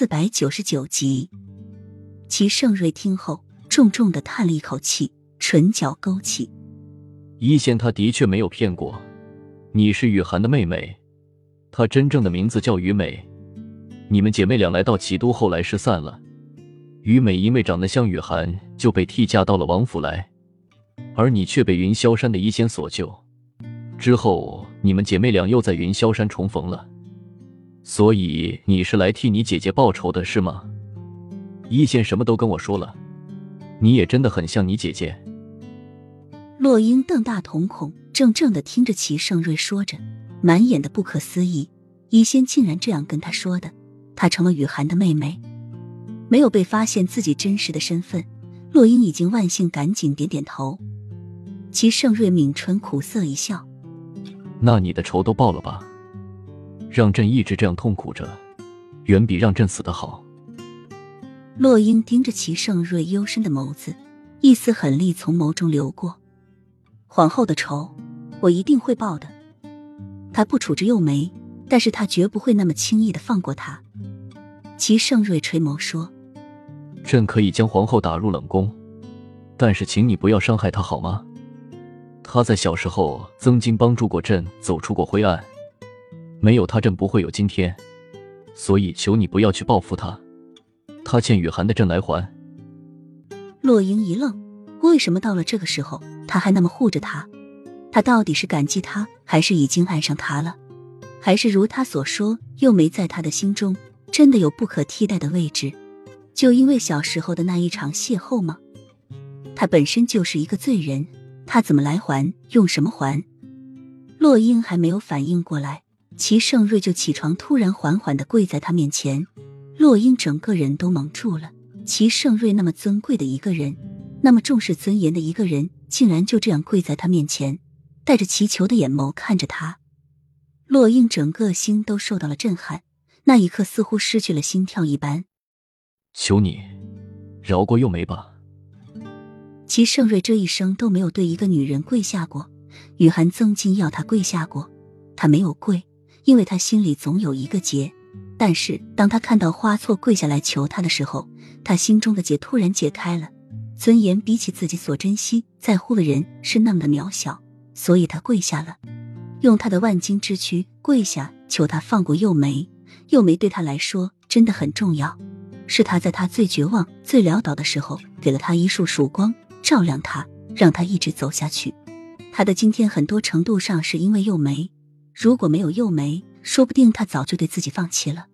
四百九十九集，齐盛瑞听后重重的叹了一口气，唇角勾起。一仙他的确没有骗过，你是雨涵的妹妹，她真正的名字叫于美。你们姐妹俩来到齐都后来失散了，于美因为长得像雨涵，就被替嫁到了王府来，而你却被云霄山的一仙所救。之后，你们姐妹俩又在云霄山重逢了。所以你是来替你姐姐报仇的是吗？一仙什么都跟我说了，你也真的很像你姐姐。洛英瞪大瞳孔，怔怔的听着齐盛瑞说着，满眼的不可思议。一仙竟然这样跟他说的，她成了雨涵的妹妹，没有被发现自己真实的身份。洛英已经万幸，赶紧点点头。齐盛瑞抿唇苦涩一笑：“那你的仇都报了吧？”让朕一直这样痛苦着，远比让朕死的好。洛英盯着齐盛瑞幽深的眸子，一丝狠戾从眸中流过。皇后的仇，我一定会报的。他不处置幼梅，但是他绝不会那么轻易的放过她。齐盛瑞垂眸说：“朕可以将皇后打入冷宫，但是请你不要伤害她，好吗？她在小时候曾经帮助过朕，走出过灰暗。”没有他，朕不会有今天，所以求你不要去报复他。他欠雨涵的，朕来还。洛英一愣，为什么到了这个时候他还那么护着他？他到底是感激他，还是已经爱上他了？还是如他所说，又没在他的心中真的有不可替代的位置？就因为小时候的那一场邂逅吗？他本身就是一个罪人，他怎么来还？用什么还？洛英还没有反应过来。齐盛瑞就起床，突然缓缓的跪在他面前，洛英整个人都蒙住了。齐盛瑞那么尊贵的一个人，那么重视尊严的一个人，竟然就这样跪在他面前，带着祈求的眼眸看着他。洛英整个心都受到了震撼，那一刻似乎失去了心跳一般。求你，饶过幼梅吧。齐盛瑞这一生都没有对一个女人跪下过，雨涵曾经要他跪下过，他没有跪。因为他心里总有一个结，但是当他看到花错跪下来求他的时候，他心中的结突然解开了。尊严比起自己所珍惜、在乎的人是那么的渺小，所以他跪下了，用他的万金之躯跪下求他放过幼梅。幼梅对他来说真的很重要，是他在他最绝望、最潦倒的时候给了他一束曙光，照亮他，让他一直走下去。他的今天很多程度上是因为幼梅。如果没有幼梅，说不定他早就对自己放弃了。